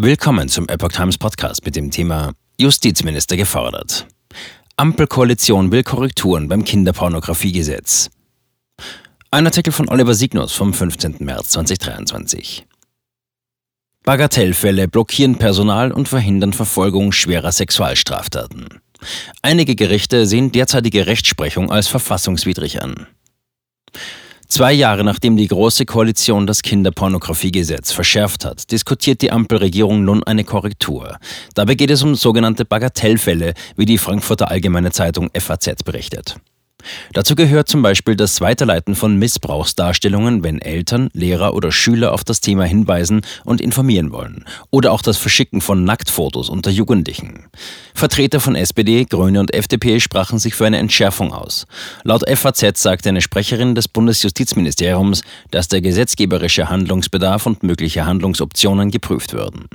Willkommen zum Epoch Times Podcast mit dem Thema Justizminister gefordert. Ampelkoalition will Korrekturen beim Kinderpornografiegesetz. Ein Artikel von Oliver Signus vom 15. März 2023. Bagatellfälle blockieren Personal und verhindern Verfolgung schwerer Sexualstraftaten. Einige Gerichte sehen derzeitige Rechtsprechung als verfassungswidrig an. Zwei Jahre nachdem die Große Koalition das Kinderpornografiegesetz verschärft hat, diskutiert die Ampelregierung nun eine Korrektur. Dabei geht es um sogenannte Bagatellfälle, wie die Frankfurter Allgemeine Zeitung FAZ berichtet. Dazu gehört zum Beispiel das Weiterleiten von Missbrauchsdarstellungen, wenn Eltern, Lehrer oder Schüler auf das Thema hinweisen und informieren wollen. Oder auch das Verschicken von Nacktfotos unter Jugendlichen. Vertreter von SPD, Grüne und FDP sprachen sich für eine Entschärfung aus. Laut FAZ sagte eine Sprecherin des Bundesjustizministeriums, dass der gesetzgeberische Handlungsbedarf und mögliche Handlungsoptionen geprüft würden.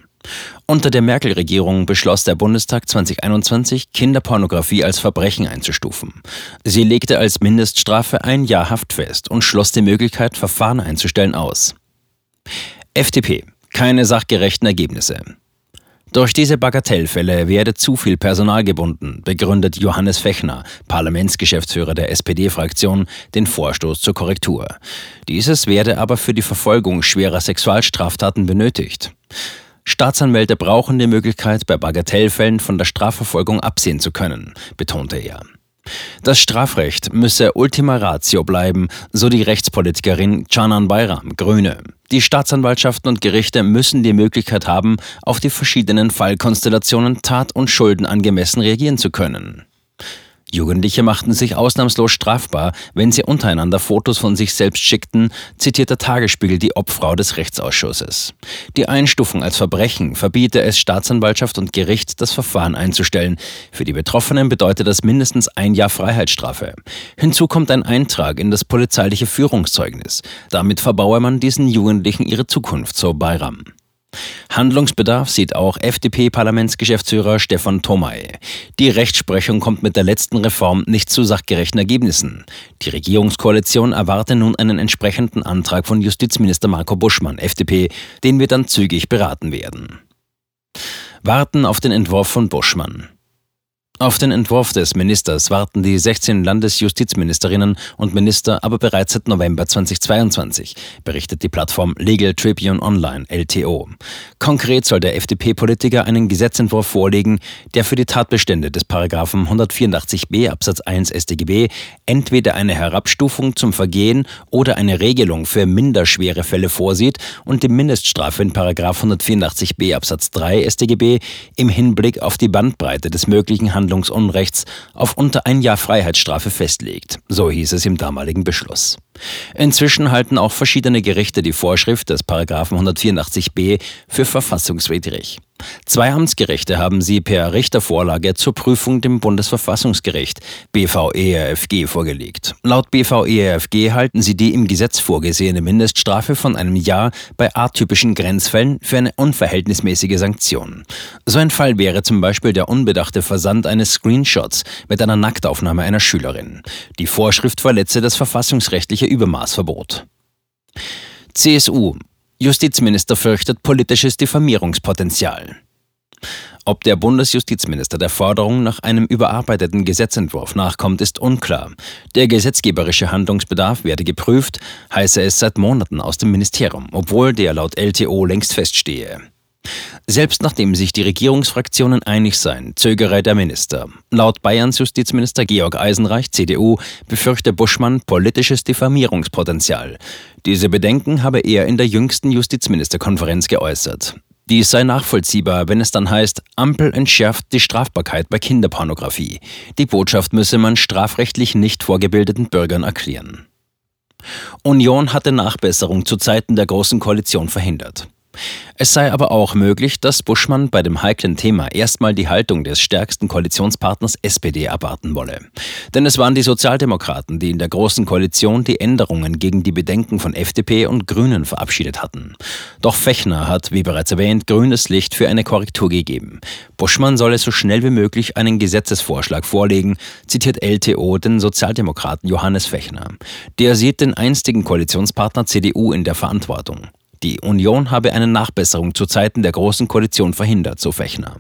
Unter der Merkel-Regierung beschloss der Bundestag 2021, Kinderpornografie als Verbrechen einzustufen. Sie legte als Mindeststrafe ein Jahr Haft fest und schloss die Möglichkeit, Verfahren einzustellen, aus. FDP. Keine sachgerechten Ergebnisse. Durch diese Bagatellfälle werde zu viel Personal gebunden, begründet Johannes Fechner, Parlamentsgeschäftsführer der SPD-Fraktion, den Vorstoß zur Korrektur. Dieses werde aber für die Verfolgung schwerer Sexualstraftaten benötigt. Staatsanwälte brauchen die Möglichkeit, bei Bagatellfällen von der Strafverfolgung absehen zu können, betonte er. Das Strafrecht müsse Ultima Ratio bleiben, so die Rechtspolitikerin Canan Bayram, Grüne. Die Staatsanwaltschaften und Gerichte müssen die Möglichkeit haben, auf die verschiedenen Fallkonstellationen tat- und Schulden angemessen reagieren zu können. Jugendliche machten sich ausnahmslos strafbar, wenn sie untereinander Fotos von sich selbst schickten, zitiert der Tagesspiegel die Obfrau des Rechtsausschusses. Die Einstufung als Verbrechen verbiete es Staatsanwaltschaft und Gericht, das Verfahren einzustellen. Für die Betroffenen bedeutet das mindestens ein Jahr Freiheitsstrafe. Hinzu kommt ein Eintrag in das polizeiliche Führungszeugnis. Damit verbaue man diesen Jugendlichen ihre Zukunft, so Bayram. Handlungsbedarf sieht auch FDP-Parlamentsgeschäftsführer Stefan Thomay. Die Rechtsprechung kommt mit der letzten Reform nicht zu sachgerechten Ergebnissen. Die Regierungskoalition erwarte nun einen entsprechenden Antrag von Justizminister Marco Buschmann, FDP, den wir dann zügig beraten werden. Warten auf den Entwurf von Buschmann. Auf den Entwurf des Ministers warten die 16 Landesjustizministerinnen und Minister aber bereits seit November 2022, berichtet die Plattform Legal Tribune Online LTO. Konkret soll der FDP-Politiker einen Gesetzentwurf vorlegen, der für die Tatbestände des Paragraphen 184b Absatz 1 StGB entweder eine Herabstufung zum Vergehen oder eine Regelung für minderschwere Fälle vorsieht und die Mindeststrafe in Paragraph 184b Absatz 3 StGB im Hinblick auf die Bandbreite des möglichen Handels Handlungsunrechts auf unter ein Jahr Freiheitsstrafe festlegt. So hieß es im damaligen Beschluss. Inzwischen halten auch verschiedene Gerichte die Vorschrift des Paragraphen 184b für verfassungswidrig. Zwei Amtsgerichte haben sie per Richtervorlage zur Prüfung dem Bundesverfassungsgericht BVERFG vorgelegt. Laut BVERFG halten sie die im Gesetz vorgesehene Mindeststrafe von einem Jahr bei atypischen Grenzfällen für eine unverhältnismäßige Sanktion. So ein Fall wäre zum Beispiel der unbedachte Versand eines Screenshots mit einer Nacktaufnahme einer Schülerin. Die Vorschrift verletze das verfassungsrechtliche Übermaßverbot. CSU Justizminister fürchtet politisches Diffamierungspotenzial. Ob der Bundesjustizminister der Forderung nach einem überarbeiteten Gesetzentwurf nachkommt, ist unklar. Der gesetzgeberische Handlungsbedarf werde geprüft, heiße es seit Monaten aus dem Ministerium, obwohl der laut LTO längst feststehe. Selbst nachdem sich die Regierungsfraktionen einig seien, zögere der Minister. Laut Bayerns Justizminister Georg Eisenreich, CDU, befürchte Buschmann politisches Diffamierungspotenzial. Diese Bedenken habe er in der jüngsten Justizministerkonferenz geäußert. Dies sei nachvollziehbar, wenn es dann heißt, Ampel entschärft die Strafbarkeit bei Kinderpornografie. Die Botschaft müsse man strafrechtlich nicht vorgebildeten Bürgern erklären. Union hatte Nachbesserung zu Zeiten der Großen Koalition verhindert. Es sei aber auch möglich, dass Buschmann bei dem heiklen Thema erstmal die Haltung des stärksten Koalitionspartners SPD abwarten wolle. Denn es waren die Sozialdemokraten, die in der Großen Koalition die Änderungen gegen die Bedenken von FDP und Grünen verabschiedet hatten. Doch Fechner hat, wie bereits erwähnt, grünes Licht für eine Korrektur gegeben. Buschmann solle so schnell wie möglich einen Gesetzesvorschlag vorlegen, zitiert LTO den Sozialdemokraten Johannes Fechner. Der sieht den einstigen Koalitionspartner CDU in der Verantwortung. Die Union habe eine Nachbesserung zu Zeiten der Großen Koalition verhindert, so Fechner.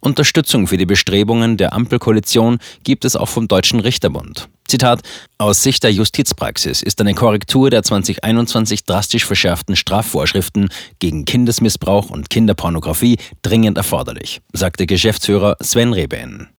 Unterstützung für die Bestrebungen der Ampelkoalition gibt es auch vom Deutschen Richterbund. Zitat: Aus Sicht der Justizpraxis ist eine Korrektur der 2021 drastisch verschärften Strafvorschriften gegen Kindesmissbrauch und Kinderpornografie dringend erforderlich, sagte Geschäftsführer Sven Reben.